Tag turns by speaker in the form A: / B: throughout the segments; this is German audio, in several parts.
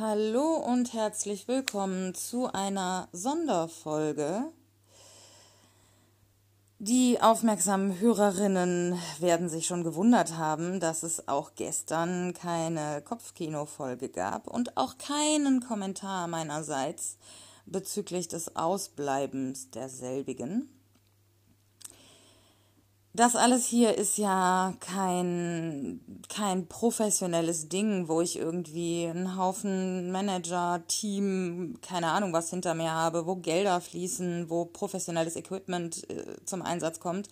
A: Hallo und herzlich willkommen zu einer Sonderfolge. Die aufmerksamen Hörerinnen werden sich schon gewundert haben, dass es auch gestern keine Kopfkino-Folge gab und auch keinen Kommentar meinerseits bezüglich des Ausbleibens derselbigen das alles hier ist ja kein, kein professionelles Ding, wo ich irgendwie einen Haufen Manager, Team, keine Ahnung was hinter mir habe, wo Gelder fließen, wo professionelles Equipment äh, zum Einsatz kommt,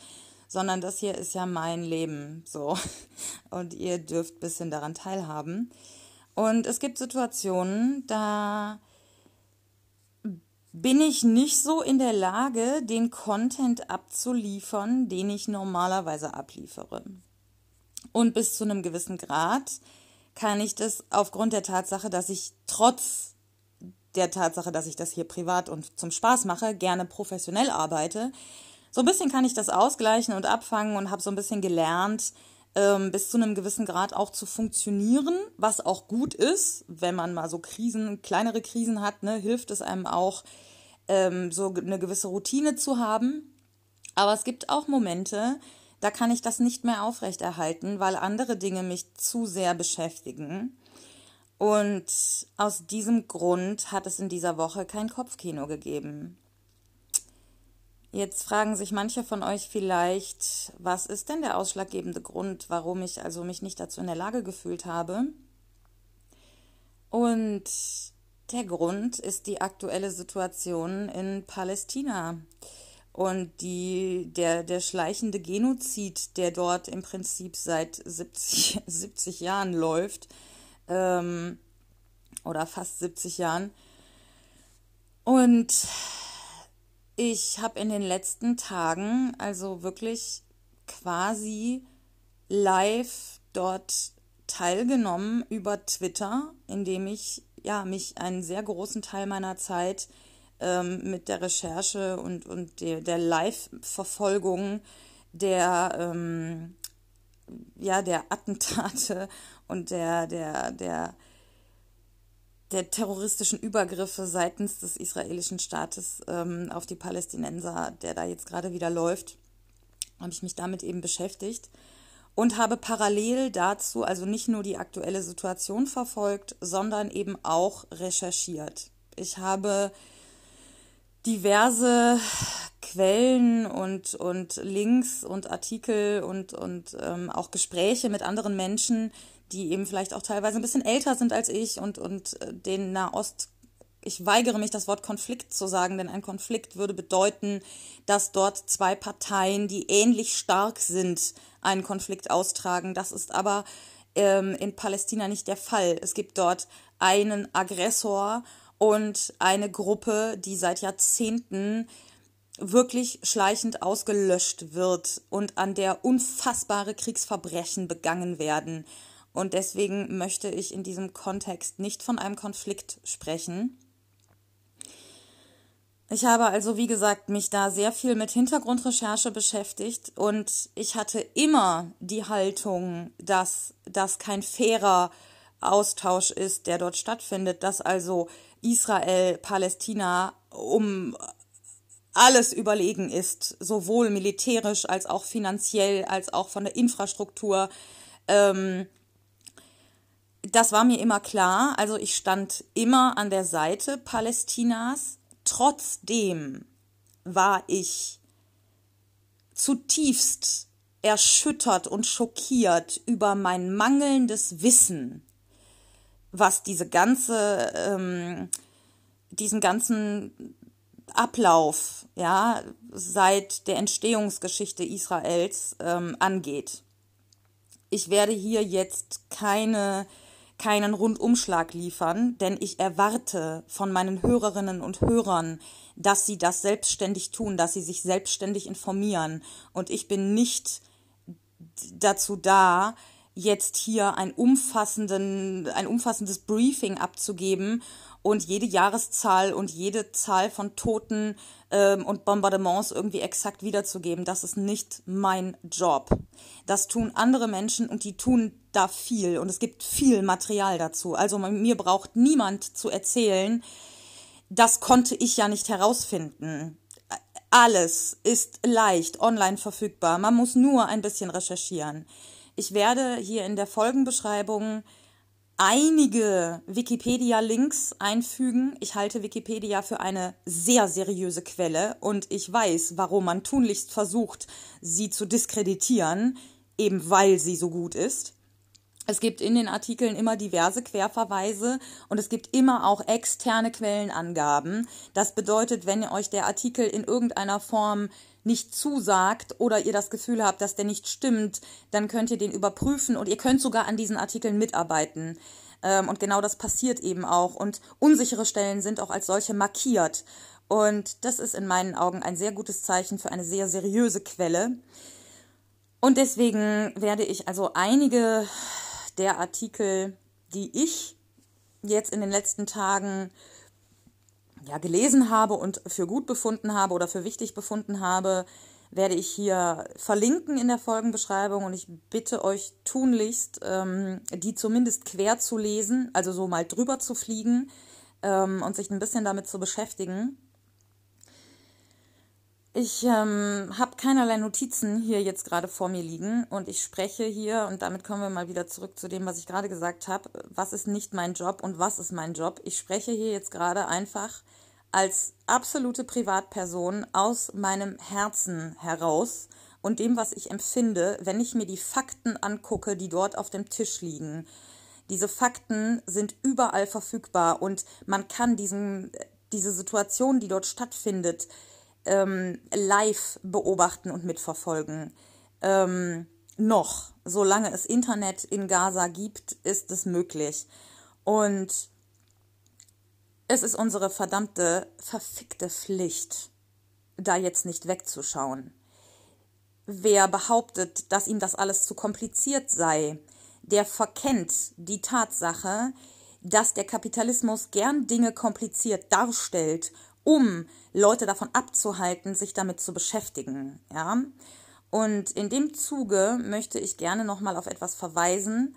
A: sondern das hier ist ja mein Leben, so. Und ihr dürft bisschen daran teilhaben. Und es gibt Situationen, da bin ich nicht so in der Lage, den Content abzuliefern, den ich normalerweise abliefere. Und bis zu einem gewissen Grad kann ich das aufgrund der Tatsache, dass ich trotz der Tatsache, dass ich das hier privat und zum Spaß mache, gerne professionell arbeite, so ein bisschen kann ich das ausgleichen und abfangen und habe so ein bisschen gelernt, ähm, bis zu einem gewissen Grad auch zu funktionieren, was auch gut ist, wenn man mal so Krisen, kleinere Krisen hat, ne, hilft es einem auch, ähm, so eine gewisse Routine zu haben. Aber es gibt auch Momente, da kann ich das nicht mehr aufrechterhalten, weil andere Dinge mich zu sehr beschäftigen. Und aus diesem Grund hat es in dieser Woche kein Kopfkino gegeben. Jetzt fragen sich manche von euch vielleicht, was ist denn der ausschlaggebende Grund, warum ich also mich nicht dazu in der Lage gefühlt habe? Und der Grund ist die aktuelle Situation in Palästina und die, der, der schleichende Genozid, der dort im Prinzip seit 70, 70 Jahren läuft, ähm, oder fast 70 Jahren. Und ich habe in den letzten Tagen also wirklich quasi live dort teilgenommen über Twitter, indem ich ja, mich einen sehr großen Teil meiner Zeit ähm, mit der Recherche und, und der, der Live-Verfolgung der, ähm, ja, der Attentate und der, der, der, der terroristischen Übergriffe seitens des israelischen Staates ähm, auf die Palästinenser, der da jetzt gerade wieder läuft, habe ich mich damit eben beschäftigt und habe parallel dazu also nicht nur die aktuelle Situation verfolgt, sondern eben auch recherchiert. Ich habe diverse Quellen und, und Links und Artikel und, und ähm, auch Gespräche mit anderen Menschen, die eben vielleicht auch teilweise ein bisschen älter sind als ich und, und äh, den Nahost ich weigere mich, das Wort Konflikt zu sagen, denn ein Konflikt würde bedeuten, dass dort zwei Parteien, die ähnlich stark sind, einen Konflikt austragen. Das ist aber ähm, in Palästina nicht der Fall. Es gibt dort einen Aggressor und eine Gruppe, die seit Jahrzehnten wirklich schleichend ausgelöscht wird und an der unfassbare Kriegsverbrechen begangen werden. Und deswegen möchte ich in diesem Kontext nicht von einem Konflikt sprechen. Ich habe also, wie gesagt, mich da sehr viel mit Hintergrundrecherche beschäftigt und ich hatte immer die Haltung, dass das kein fairer Austausch ist, der dort stattfindet, dass also Israel, Palästina um alles überlegen ist, sowohl militärisch als auch finanziell, als auch von der Infrastruktur. Ähm, das war mir immer klar. Also ich stand immer an der Seite Palästinas Trotzdem war ich zutiefst erschüttert und schockiert über mein mangelndes Wissen, was diese ganze, ähm, diesen ganzen Ablauf, ja, seit der Entstehungsgeschichte Israels ähm, angeht. Ich werde hier jetzt keine keinen Rundumschlag liefern, denn ich erwarte von meinen Hörerinnen und Hörern, dass sie das selbstständig tun, dass sie sich selbstständig informieren. Und ich bin nicht dazu da, jetzt hier ein, umfassenden, ein umfassendes Briefing abzugeben und jede Jahreszahl und jede Zahl von Toten ähm, und Bombardements irgendwie exakt wiederzugeben. Das ist nicht mein Job. Das tun andere Menschen und die tun da viel und es gibt viel Material dazu. Also mir braucht niemand zu erzählen, das konnte ich ja nicht herausfinden. Alles ist leicht online verfügbar. Man muss nur ein bisschen recherchieren. Ich werde hier in der Folgenbeschreibung einige Wikipedia-Links einfügen. Ich halte Wikipedia für eine sehr seriöse Quelle und ich weiß, warum man tunlichst versucht, sie zu diskreditieren, eben weil sie so gut ist. Es gibt in den Artikeln immer diverse Querverweise und es gibt immer auch externe Quellenangaben. Das bedeutet, wenn euch der Artikel in irgendeiner Form nicht zusagt oder ihr das Gefühl habt, dass der nicht stimmt, dann könnt ihr den überprüfen und ihr könnt sogar an diesen Artikeln mitarbeiten. Ähm, und genau das passiert eben auch. Und unsichere Stellen sind auch als solche markiert. Und das ist in meinen Augen ein sehr gutes Zeichen für eine sehr seriöse Quelle. Und deswegen werde ich also einige der Artikel, die ich jetzt in den letzten Tagen ja, gelesen habe und für gut befunden habe oder für wichtig befunden habe, werde ich hier verlinken in der Folgenbeschreibung und ich bitte euch tunlichst, ähm, die zumindest quer zu lesen, also so mal drüber zu fliegen ähm, und sich ein bisschen damit zu beschäftigen. Ich ähm, habe keinerlei Notizen hier jetzt gerade vor mir liegen und ich spreche hier, und damit kommen wir mal wieder zurück zu dem, was ich gerade gesagt habe, was ist nicht mein Job und was ist mein Job. Ich spreche hier jetzt gerade einfach als absolute Privatperson aus meinem Herzen heraus und dem, was ich empfinde, wenn ich mir die Fakten angucke, die dort auf dem Tisch liegen. Diese Fakten sind überall verfügbar und man kann diesen, diese Situation, die dort stattfindet, ähm, live beobachten und mitverfolgen. Ähm, noch, solange es Internet in Gaza gibt, ist es möglich. Und es ist unsere verdammte, verfickte Pflicht, da jetzt nicht wegzuschauen. Wer behauptet, dass ihm das alles zu kompliziert sei, der verkennt die Tatsache, dass der Kapitalismus gern Dinge kompliziert darstellt um Leute davon abzuhalten, sich damit zu beschäftigen. Ja? Und in dem Zuge möchte ich gerne nochmal auf etwas verweisen,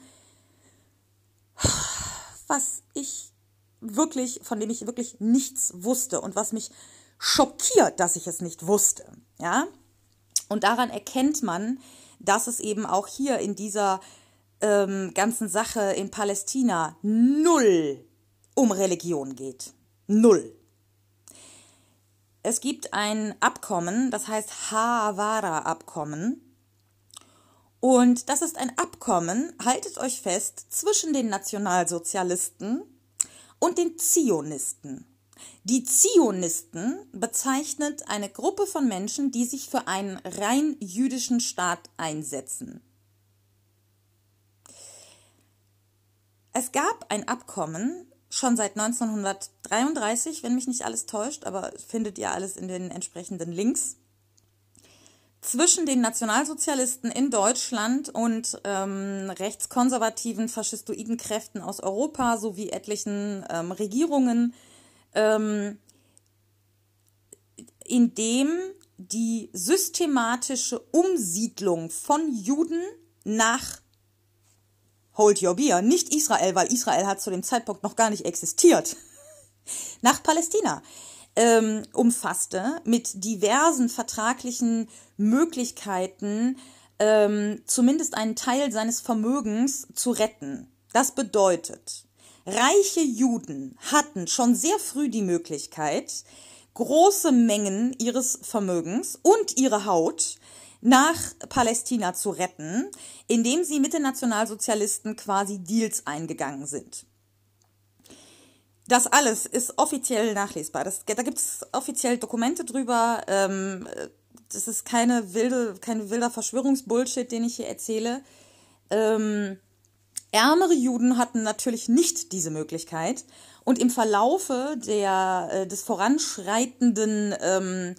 A: was ich wirklich, von dem ich wirklich nichts wusste und was mich schockiert, dass ich es nicht wusste. Ja? Und daran erkennt man, dass es eben auch hier in dieser ähm, ganzen Sache in Palästina null um Religion geht. Null. Es gibt ein Abkommen, das heißt Havara-Abkommen. Und das ist ein Abkommen, haltet euch fest, zwischen den Nationalsozialisten und den Zionisten. Die Zionisten bezeichnet eine Gruppe von Menschen, die sich für einen rein jüdischen Staat einsetzen. Es gab ein Abkommen schon seit 1933, wenn mich nicht alles täuscht, aber findet ihr alles in den entsprechenden Links, zwischen den Nationalsozialisten in Deutschland und ähm, rechtskonservativen faschistoiden Kräften aus Europa sowie etlichen ähm, Regierungen, ähm, in dem die systematische Umsiedlung von Juden nach hold your beer, nicht Israel, weil Israel hat zu dem Zeitpunkt noch gar nicht existiert, nach Palästina ähm, umfasste, mit diversen vertraglichen Möglichkeiten, ähm, zumindest einen Teil seines Vermögens zu retten. Das bedeutet, reiche Juden hatten schon sehr früh die Möglichkeit, große Mengen ihres Vermögens und ihre Haut nach Palästina zu retten, indem sie mit den Nationalsozialisten quasi Deals eingegangen sind. Das alles ist offiziell nachlesbar. Das, da gibt es offiziell Dokumente drüber. Ähm, das ist keine wilde, kein wilder Verschwörungsbullshit, den ich hier erzähle. Ähm, ärmere Juden hatten natürlich nicht diese Möglichkeit. Und im Verlaufe der, äh, des voranschreitenden ähm,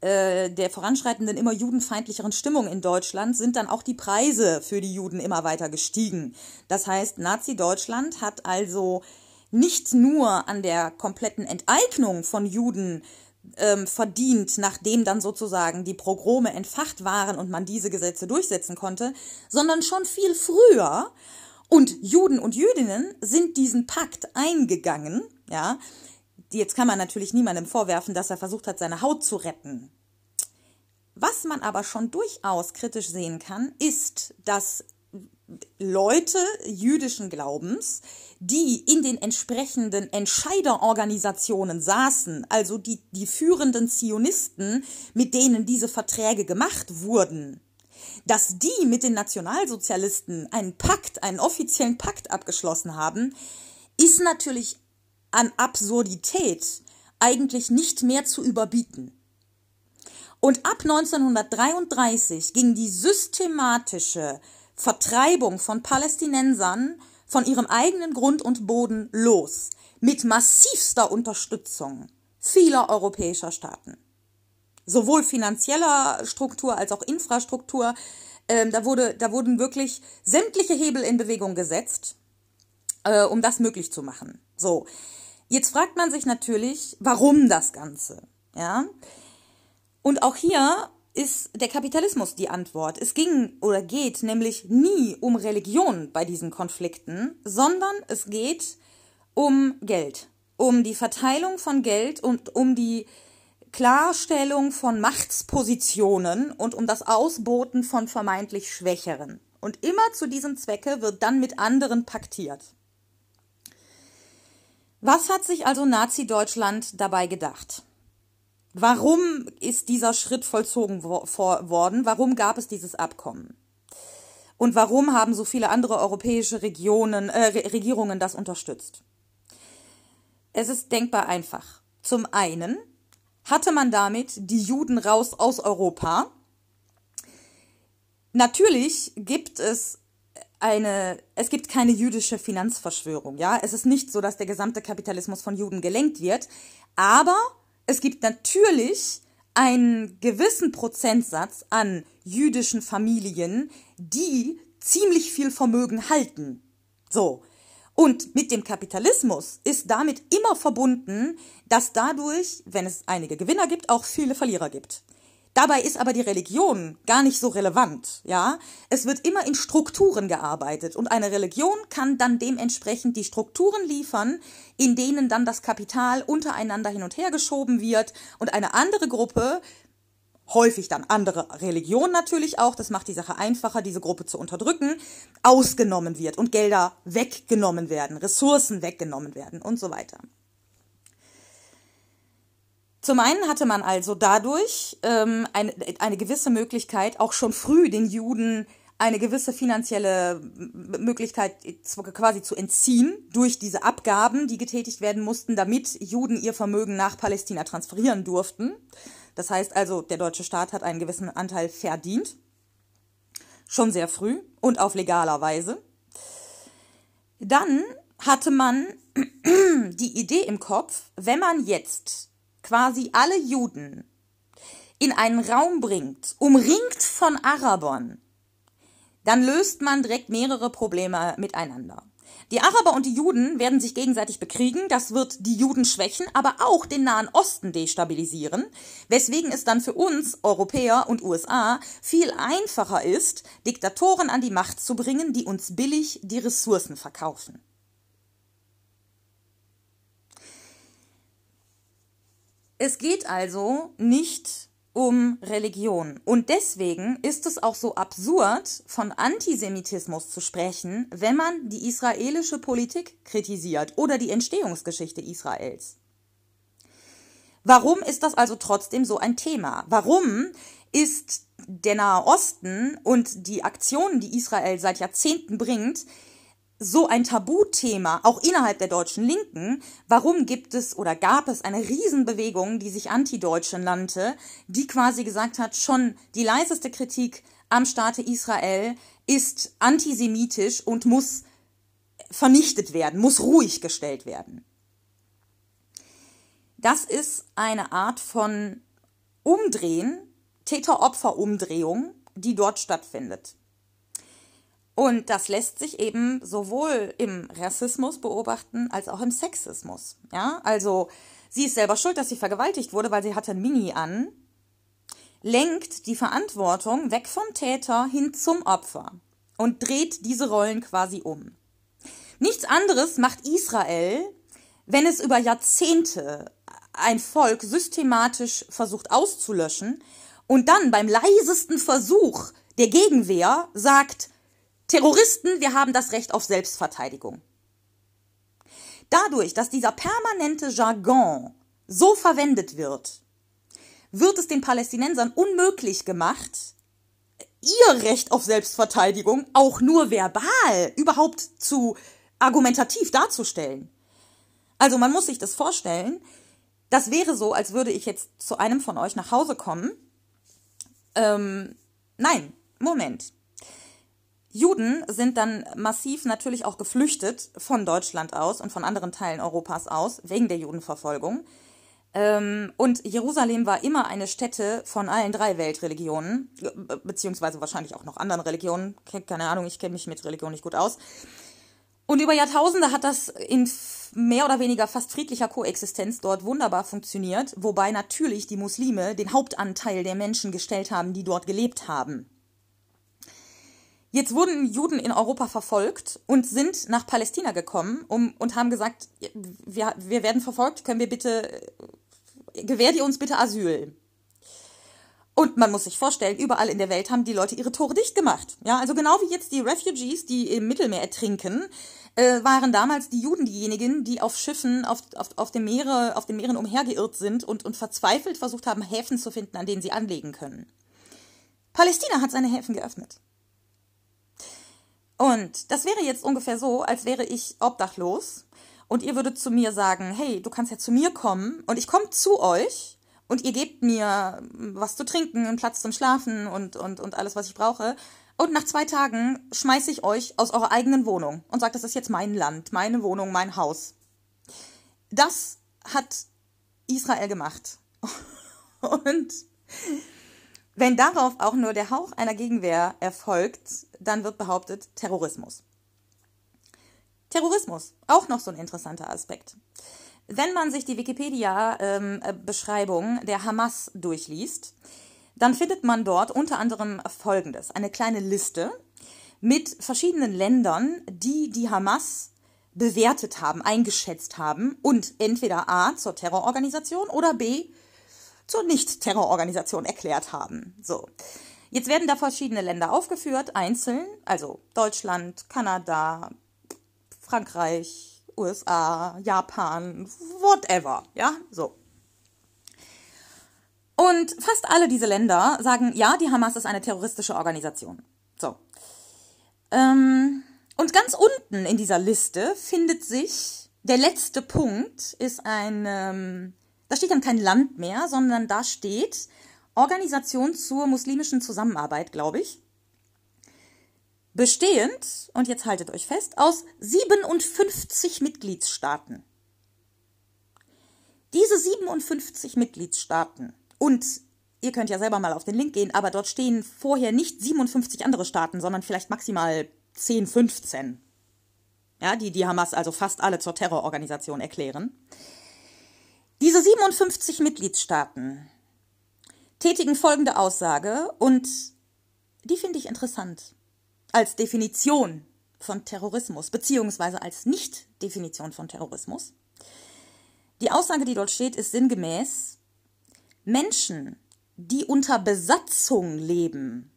A: äh, der voranschreitenden immer judenfeindlicheren Stimmung in Deutschland sind dann auch die Preise für die Juden immer weiter gestiegen. Das heißt, Nazi-Deutschland hat also nicht nur an der kompletten Enteignung von Juden ähm, verdient, nachdem dann sozusagen die Progrome entfacht waren und man diese Gesetze durchsetzen konnte, sondern schon viel früher. Und Juden und Jüdinnen sind diesen Pakt eingegangen, ja. Jetzt kann man natürlich niemandem vorwerfen, dass er versucht hat, seine Haut zu retten. Was man aber schon durchaus kritisch sehen kann, ist, dass Leute jüdischen Glaubens, die in den entsprechenden Entscheiderorganisationen saßen, also die, die führenden Zionisten, mit denen diese Verträge gemacht wurden, dass die mit den Nationalsozialisten einen Pakt, einen offiziellen Pakt abgeschlossen haben, ist natürlich an Absurdität eigentlich nicht mehr zu überbieten. Und ab 1933 ging die systematische Vertreibung von Palästinensern von ihrem eigenen Grund und Boden los, mit massivster Unterstützung vieler europäischer Staaten. Sowohl finanzieller Struktur als auch Infrastruktur. Ähm, da, wurde, da wurden wirklich sämtliche Hebel in Bewegung gesetzt, äh, um das möglich zu machen. So, jetzt fragt man sich natürlich, warum das Ganze? Ja, und auch hier ist der Kapitalismus die Antwort. Es ging oder geht nämlich nie um Religion bei diesen Konflikten, sondern es geht um Geld, um die Verteilung von Geld und um die Klarstellung von Machtspositionen und um das Ausboten von vermeintlich Schwächeren. Und immer zu diesem Zwecke wird dann mit anderen paktiert. Was hat sich also Nazi-Deutschland dabei gedacht? Warum ist dieser Schritt vollzogen wo worden? Warum gab es dieses Abkommen? Und warum haben so viele andere europäische Regionen, äh, Regierungen das unterstützt? Es ist denkbar einfach. Zum einen hatte man damit die Juden raus aus Europa. Natürlich gibt es eine, es gibt keine jüdische Finanzverschwörung, ja. Es ist nicht so, dass der gesamte Kapitalismus von Juden gelenkt wird, aber es gibt natürlich einen gewissen Prozentsatz an jüdischen Familien, die ziemlich viel Vermögen halten. So. Und mit dem Kapitalismus ist damit immer verbunden, dass dadurch, wenn es einige Gewinner gibt, auch viele Verlierer gibt. Dabei ist aber die Religion gar nicht so relevant, ja? Es wird immer in Strukturen gearbeitet und eine Religion kann dann dementsprechend die Strukturen liefern, in denen dann das Kapital untereinander hin und her geschoben wird und eine andere Gruppe häufig dann andere Religion natürlich auch, das macht die Sache einfacher, diese Gruppe zu unterdrücken, ausgenommen wird und Gelder weggenommen werden, Ressourcen weggenommen werden und so weiter. Zum einen hatte man also dadurch ähm, eine, eine gewisse Möglichkeit, auch schon früh den Juden eine gewisse finanzielle Möglichkeit quasi zu entziehen durch diese Abgaben, die getätigt werden mussten, damit Juden ihr Vermögen nach Palästina transferieren durften. Das heißt also, der deutsche Staat hat einen gewissen Anteil verdient. Schon sehr früh und auf legaler Weise. Dann hatte man die Idee im Kopf, wenn man jetzt quasi alle Juden in einen Raum bringt, umringt von Arabern, dann löst man direkt mehrere Probleme miteinander. Die Araber und die Juden werden sich gegenseitig bekriegen, das wird die Juden schwächen, aber auch den Nahen Osten destabilisieren, weswegen es dann für uns, Europäer und USA, viel einfacher ist, Diktatoren an die Macht zu bringen, die uns billig die Ressourcen verkaufen. Es geht also nicht um Religion. Und deswegen ist es auch so absurd, von Antisemitismus zu sprechen, wenn man die israelische Politik kritisiert oder die Entstehungsgeschichte Israels. Warum ist das also trotzdem so ein Thema? Warum ist der Nahe Osten und die Aktionen, die Israel seit Jahrzehnten bringt, so ein Tabuthema, auch innerhalb der deutschen Linken. Warum gibt es oder gab es eine Riesenbewegung, die sich Anti-Deutsche nannte, die quasi gesagt hat, schon die leiseste Kritik am Staate Israel ist antisemitisch und muss vernichtet werden, muss ruhig gestellt werden. Das ist eine Art von Umdrehen, Täter-Opfer-Umdrehung, die dort stattfindet. Und das lässt sich eben sowohl im Rassismus beobachten als auch im Sexismus. Ja, also sie ist selber schuld, dass sie vergewaltigt wurde, weil sie hatte ein Mini an, lenkt die Verantwortung weg vom Täter hin zum Opfer und dreht diese Rollen quasi um. Nichts anderes macht Israel, wenn es über Jahrzehnte ein Volk systematisch versucht auszulöschen und dann beim leisesten Versuch der Gegenwehr sagt, Terroristen, wir haben das Recht auf Selbstverteidigung. Dadurch, dass dieser permanente Jargon so verwendet wird, wird es den Palästinensern unmöglich gemacht, ihr Recht auf Selbstverteidigung auch nur verbal überhaupt zu argumentativ darzustellen. Also man muss sich das vorstellen, das wäre so, als würde ich jetzt zu einem von euch nach Hause kommen. Ähm, nein, Moment. Juden sind dann massiv natürlich auch geflüchtet von Deutschland aus und von anderen Teilen Europas aus, wegen der Judenverfolgung. Ähm, und Jerusalem war immer eine Stätte von allen drei Weltreligionen, beziehungsweise wahrscheinlich auch noch anderen Religionen. Keine Ahnung, ich kenne mich mit Religion nicht gut aus. Und über Jahrtausende hat das in mehr oder weniger fast friedlicher Koexistenz dort wunderbar funktioniert, wobei natürlich die Muslime den Hauptanteil der Menschen gestellt haben, die dort gelebt haben. Jetzt wurden Juden in Europa verfolgt und sind nach Palästina gekommen um, und haben gesagt, wir, wir werden verfolgt, können wir bitte, gewährt ihr uns bitte Asyl. Und man muss sich vorstellen, überall in der Welt haben die Leute ihre Tore dicht gemacht. Ja, also genau wie jetzt die Refugees, die im Mittelmeer ertrinken, äh, waren damals die Juden diejenigen, die auf Schiffen, auf, auf, auf, dem Meere, auf den Meeren umhergeirrt sind und, und verzweifelt versucht haben, Häfen zu finden, an denen sie anlegen können. Palästina hat seine Häfen geöffnet. Und das wäre jetzt ungefähr so, als wäre ich obdachlos und ihr würdet zu mir sagen, hey, du kannst ja zu mir kommen und ich komme zu euch und ihr gebt mir was zu trinken, einen Platz zum Schlafen und, und, und alles, was ich brauche. Und nach zwei Tagen schmeiße ich euch aus eurer eigenen Wohnung und sage, das ist jetzt mein Land, meine Wohnung, mein Haus. Das hat Israel gemacht. Und wenn darauf auch nur der Hauch einer Gegenwehr erfolgt, dann wird behauptet Terrorismus. Terrorismus, auch noch so ein interessanter Aspekt. Wenn man sich die Wikipedia-Beschreibung ähm, der Hamas durchliest, dann findet man dort unter anderem Folgendes. Eine kleine Liste mit verschiedenen Ländern, die die Hamas bewertet haben, eingeschätzt haben und entweder A zur Terrororganisation oder B zur Nicht-Terrororganisation erklärt haben. So. Jetzt werden da verschiedene Länder aufgeführt, einzeln, also Deutschland, Kanada, Frankreich, USA, Japan, whatever, ja, so. Und fast alle diese Länder sagen, ja, die Hamas ist eine terroristische Organisation. So. Ähm, und ganz unten in dieser Liste findet sich der letzte Punkt, ist ein ähm, da steht dann kein Land mehr, sondern da steht Organisation zur muslimischen Zusammenarbeit, glaube ich. Bestehend, und jetzt haltet euch fest, aus 57 Mitgliedstaaten. Diese 57 Mitgliedstaaten und ihr könnt ja selber mal auf den Link gehen, aber dort stehen vorher nicht 57 andere Staaten, sondern vielleicht maximal 10, 15. Ja, die die Hamas also fast alle zur Terrororganisation erklären. Diese 57 Mitgliedstaaten tätigen folgende Aussage und die finde ich interessant als Definition von Terrorismus beziehungsweise als Nicht-Definition von Terrorismus. Die Aussage, die dort steht, ist sinngemäß, Menschen, die unter Besatzung leben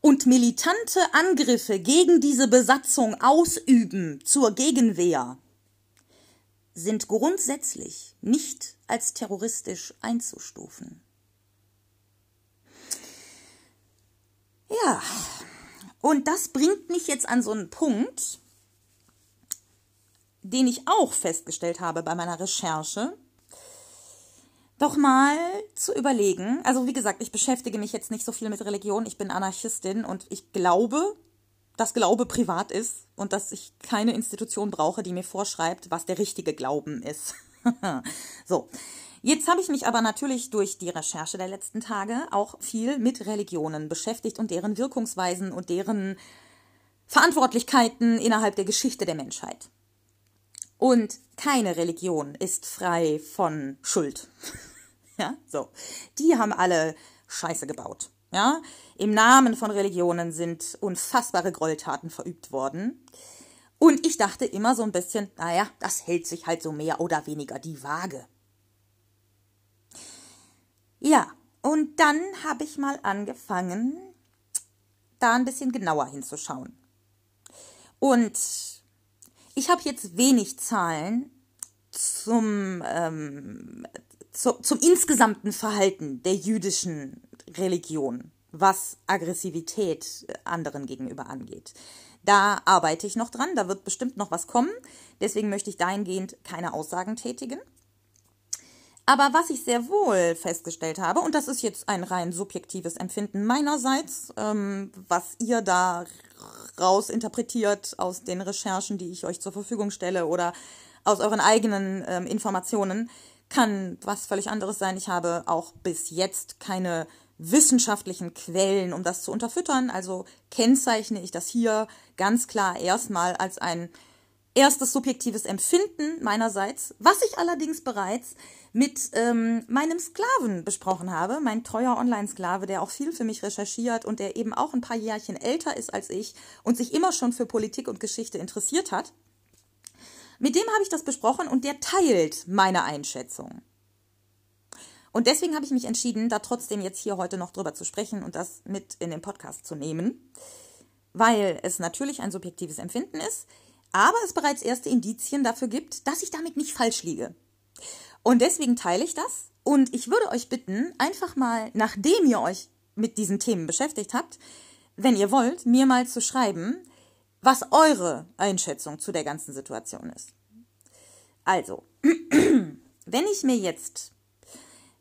A: und militante Angriffe gegen diese Besatzung ausüben zur Gegenwehr, sind grundsätzlich nicht als terroristisch einzustufen. Ja, und das bringt mich jetzt an so einen Punkt, den ich auch festgestellt habe bei meiner Recherche, doch mal zu überlegen. Also wie gesagt, ich beschäftige mich jetzt nicht so viel mit Religion, ich bin Anarchistin und ich glaube, dass Glaube privat ist und dass ich keine Institution brauche, die mir vorschreibt, was der richtige Glauben ist. so, Jetzt habe ich mich aber natürlich durch die Recherche der letzten Tage auch viel mit Religionen beschäftigt und deren Wirkungsweisen und deren Verantwortlichkeiten innerhalb der Geschichte der Menschheit. Und keine Religion ist frei von Schuld. ja, so. Die haben alle Scheiße gebaut. Ja, im Namen von Religionen sind unfassbare Gräueltaten verübt worden. Und ich dachte immer so ein bisschen, naja, das hält sich halt so mehr oder weniger die Waage. Ja, und dann habe ich mal angefangen, da ein bisschen genauer hinzuschauen. Und ich habe jetzt wenig Zahlen zum, ähm, zu, zum insgesamten Verhalten der jüdischen Religion, was Aggressivität anderen gegenüber angeht. Da arbeite ich noch dran, da wird bestimmt noch was kommen. Deswegen möchte ich dahingehend keine Aussagen tätigen. Aber was ich sehr wohl festgestellt habe, und das ist jetzt ein rein subjektives Empfinden meinerseits, ähm, was ihr da raus interpretiert aus den Recherchen, die ich euch zur Verfügung stelle oder aus euren eigenen ähm, Informationen, kann was völlig anderes sein. Ich habe auch bis jetzt keine wissenschaftlichen Quellen, um das zu unterfüttern. Also kennzeichne ich das hier ganz klar erstmal als ein erstes subjektives Empfinden meinerseits, was ich allerdings bereits mit ähm, meinem Sklaven besprochen habe, mein treuer Online-Sklave, der auch viel für mich recherchiert und der eben auch ein paar Jährchen älter ist als ich und sich immer schon für Politik und Geschichte interessiert hat. Mit dem habe ich das besprochen und der teilt meine Einschätzung. Und deswegen habe ich mich entschieden, da trotzdem jetzt hier heute noch drüber zu sprechen und das mit in den Podcast zu nehmen, weil es natürlich ein subjektives Empfinden ist, aber es bereits erste Indizien dafür gibt, dass ich damit nicht falsch liege. Und deswegen teile ich das. Und ich würde euch bitten, einfach mal, nachdem ihr euch mit diesen Themen beschäftigt habt, wenn ihr wollt, mir mal zu schreiben, was eure Einschätzung zu der ganzen Situation ist. Also, wenn ich mir jetzt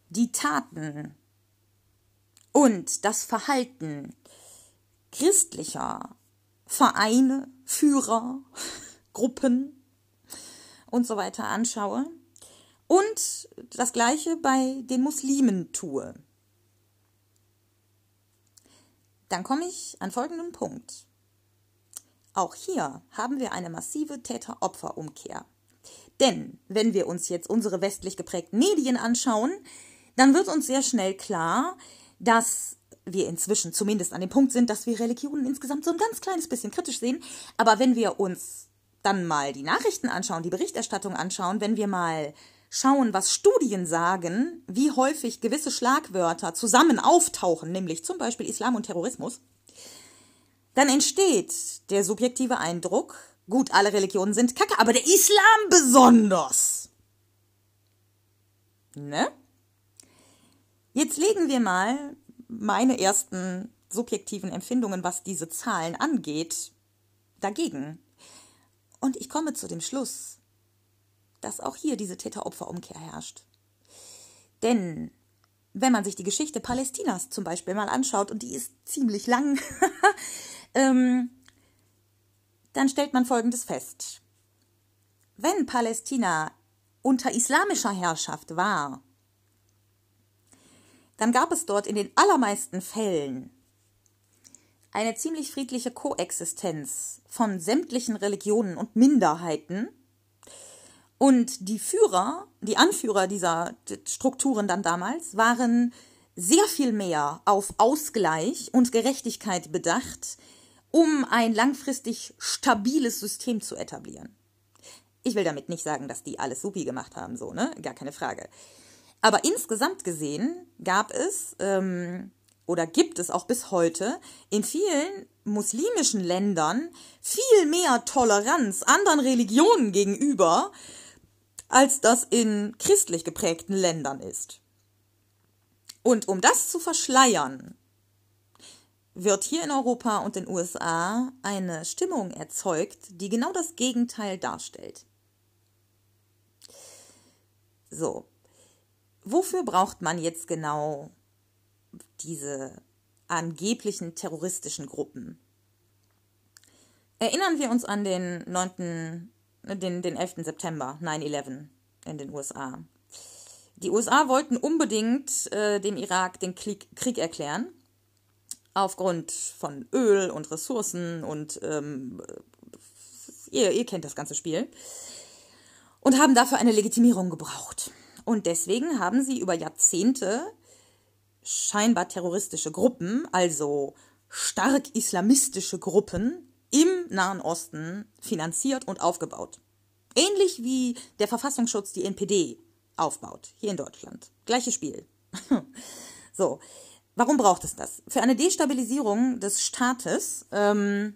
A: die Taten und das Verhalten christlicher Vereine, Führer, Gruppen und so weiter anschaue, und das gleiche bei den Muslimen tue. Dann komme ich an folgenden Punkt. Auch hier haben wir eine massive Täter-Opfer-Umkehr. Denn wenn wir uns jetzt unsere westlich geprägten Medien anschauen, dann wird uns sehr schnell klar, dass wir inzwischen zumindest an dem Punkt sind, dass wir Religionen insgesamt so ein ganz kleines bisschen kritisch sehen. Aber wenn wir uns dann mal die Nachrichten anschauen, die Berichterstattung anschauen, wenn wir mal schauen, was Studien sagen, wie häufig gewisse Schlagwörter zusammen auftauchen, nämlich zum Beispiel Islam und Terrorismus, dann entsteht der subjektive Eindruck, gut, alle Religionen sind kacke, aber der Islam besonders. Ne? Jetzt legen wir mal meine ersten subjektiven Empfindungen, was diese Zahlen angeht, dagegen. Und ich komme zu dem Schluss, dass auch hier diese Täter-Opfer-Umkehr herrscht. Denn wenn man sich die Geschichte Palästinas zum Beispiel mal anschaut, und die ist ziemlich lang, ähm, dann stellt man Folgendes fest. Wenn Palästina unter islamischer Herrschaft war, dann gab es dort in den allermeisten Fällen eine ziemlich friedliche Koexistenz von sämtlichen Religionen und Minderheiten und die Führer, die Anführer dieser Strukturen dann damals, waren sehr viel mehr auf Ausgleich und Gerechtigkeit bedacht, um ein langfristig stabiles System zu etablieren. Ich will damit nicht sagen, dass die alles supi gemacht haben, so, ne? Gar keine Frage. Aber insgesamt gesehen gab es ähm, oder gibt es auch bis heute in vielen muslimischen Ländern viel mehr Toleranz anderen Religionen gegenüber, als das in christlich geprägten Ländern ist. Und um das zu verschleiern, wird hier in Europa und den USA eine Stimmung erzeugt, die genau das Gegenteil darstellt. So, wofür braucht man jetzt genau diese angeblichen terroristischen Gruppen? Erinnern wir uns an den 9 den, den 11. September, 9-11 in den USA. Die USA wollten unbedingt äh, dem Irak den Krieg, Krieg erklären, aufgrund von Öl und Ressourcen und ähm, ihr, ihr kennt das ganze Spiel, und haben dafür eine Legitimierung gebraucht. Und deswegen haben sie über Jahrzehnte scheinbar terroristische Gruppen, also stark islamistische Gruppen im Nahen Osten finanziert und aufgebaut. Ähnlich wie der Verfassungsschutz die NPD aufbaut, hier in Deutschland. Gleiches Spiel. so, warum braucht es das? Für eine Destabilisierung des Staates ähm,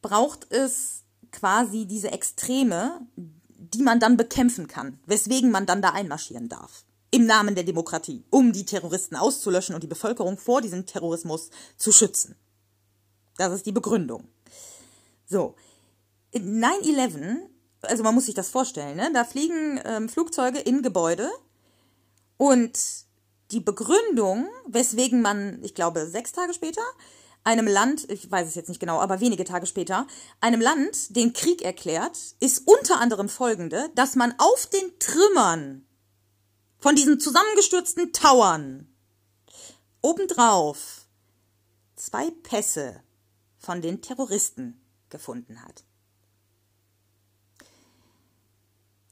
A: braucht es quasi diese Extreme, die man dann bekämpfen kann, weswegen man dann da einmarschieren darf. Im Namen der Demokratie, um die Terroristen auszulöschen und die Bevölkerung vor diesem Terrorismus zu schützen. Das ist die Begründung. So, 9-11, also man muss sich das vorstellen, ne? da fliegen ähm, Flugzeuge in Gebäude und die Begründung, weswegen man, ich glaube, sechs Tage später einem Land, ich weiß es jetzt nicht genau, aber wenige Tage später, einem Land den Krieg erklärt, ist unter anderem folgende, dass man auf den Trümmern von diesen zusammengestürzten Tauern obendrauf zwei Pässe von den Terroristen gefunden hat.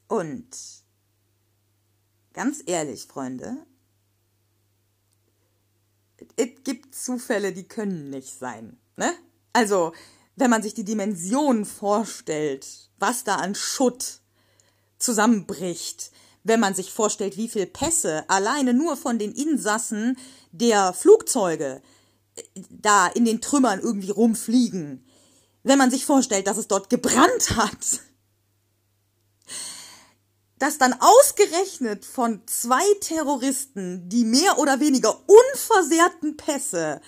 A: Und ganz ehrlich, Freunde, es Zufälle, die können nicht sein. Ne? Also, wenn man sich die Dimension vorstellt, was da an Schutt zusammenbricht, wenn man sich vorstellt, wie viel Pässe alleine nur von den Insassen der Flugzeuge äh, da in den Trümmern irgendwie rumfliegen, wenn man sich vorstellt, dass es dort gebrannt hat, dass dann ausgerechnet von zwei Terroristen die mehr oder weniger unversehrten Pässe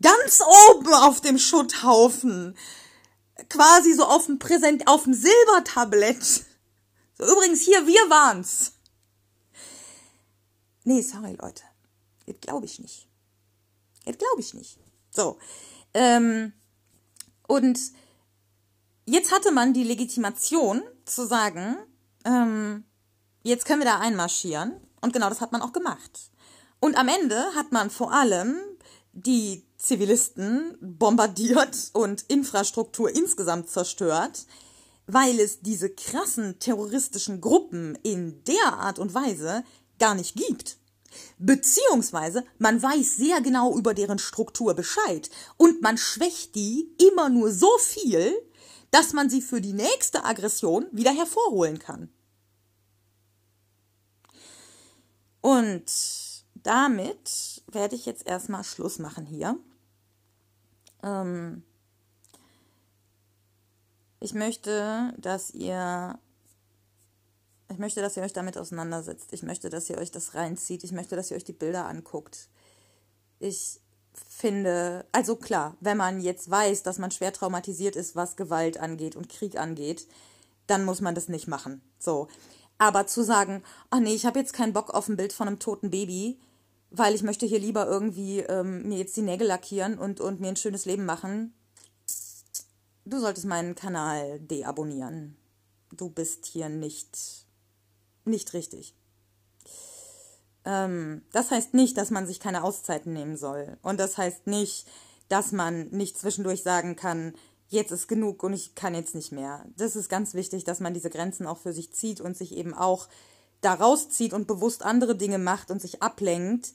A: ganz oben auf dem Schutthaufen, quasi so auf dem Präsent, auf dem Silbertablett. So, übrigens hier, wir waren's. Nee, sorry, Leute. Das glaube ich nicht. Das glaube ich nicht. So. Ähm, und jetzt hatte man die Legitimation zu sagen, ähm, jetzt können wir da einmarschieren. Und genau das hat man auch gemacht. Und am Ende hat man vor allem die Zivilisten bombardiert und Infrastruktur insgesamt zerstört, weil es diese krassen terroristischen Gruppen in der Art und Weise gar nicht gibt. Beziehungsweise man weiß sehr genau über deren Struktur Bescheid und man schwächt die immer nur so viel, dass man sie für die nächste Aggression wieder hervorholen kann. Und damit werde ich jetzt erstmal Schluss machen hier. Ähm ich möchte, dass ihr ich möchte, dass ihr euch damit auseinandersetzt. Ich möchte, dass ihr euch das reinzieht. Ich möchte, dass ihr euch die Bilder anguckt. Ich finde, also klar, wenn man jetzt weiß, dass man schwer traumatisiert ist, was Gewalt angeht und Krieg angeht, dann muss man das nicht machen. So. Aber zu sagen, ach nee, ich habe jetzt keinen Bock auf ein Bild von einem toten Baby, weil ich möchte hier lieber irgendwie ähm, mir jetzt die Nägel lackieren und, und mir ein schönes Leben machen. Du solltest meinen Kanal deabonnieren. Du bist hier nicht, nicht richtig. Ähm, das heißt nicht, dass man sich keine Auszeiten nehmen soll. Und das heißt nicht, dass man nicht zwischendurch sagen kann, jetzt ist genug und ich kann jetzt nicht mehr. Das ist ganz wichtig, dass man diese Grenzen auch für sich zieht und sich eben auch da rauszieht und bewusst andere Dinge macht und sich ablenkt.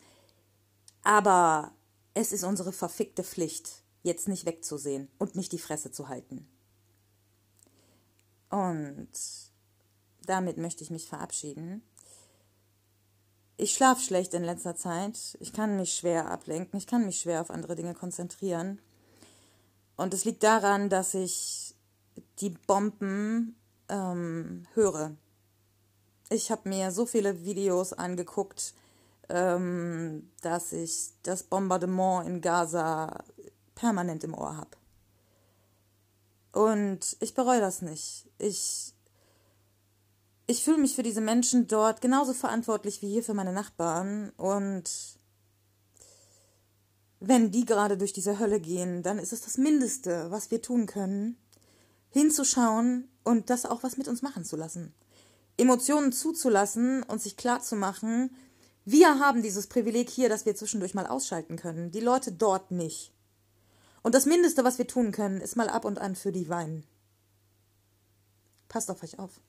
A: Aber es ist unsere verfickte Pflicht, jetzt nicht wegzusehen und nicht die Fresse zu halten. Und damit möchte ich mich verabschieden. Ich schlafe schlecht in letzter Zeit. Ich kann mich schwer ablenken. Ich kann mich schwer auf andere Dinge konzentrieren. Und es liegt daran, dass ich die Bomben ähm, höre. Ich habe mir so viele Videos angeguckt, ähm, dass ich das Bombardement in Gaza permanent im Ohr habe. Und ich bereue das nicht. Ich ich fühle mich für diese Menschen dort genauso verantwortlich wie hier für meine Nachbarn. Und wenn die gerade durch diese Hölle gehen, dann ist es das Mindeste, was wir tun können, hinzuschauen und das auch was mit uns machen zu lassen. Emotionen zuzulassen und sich klar zu machen, wir haben dieses Privileg hier, dass wir zwischendurch mal ausschalten können. Die Leute dort nicht. Und das Mindeste, was wir tun können, ist mal ab und an für die weinen. Passt auf euch auf.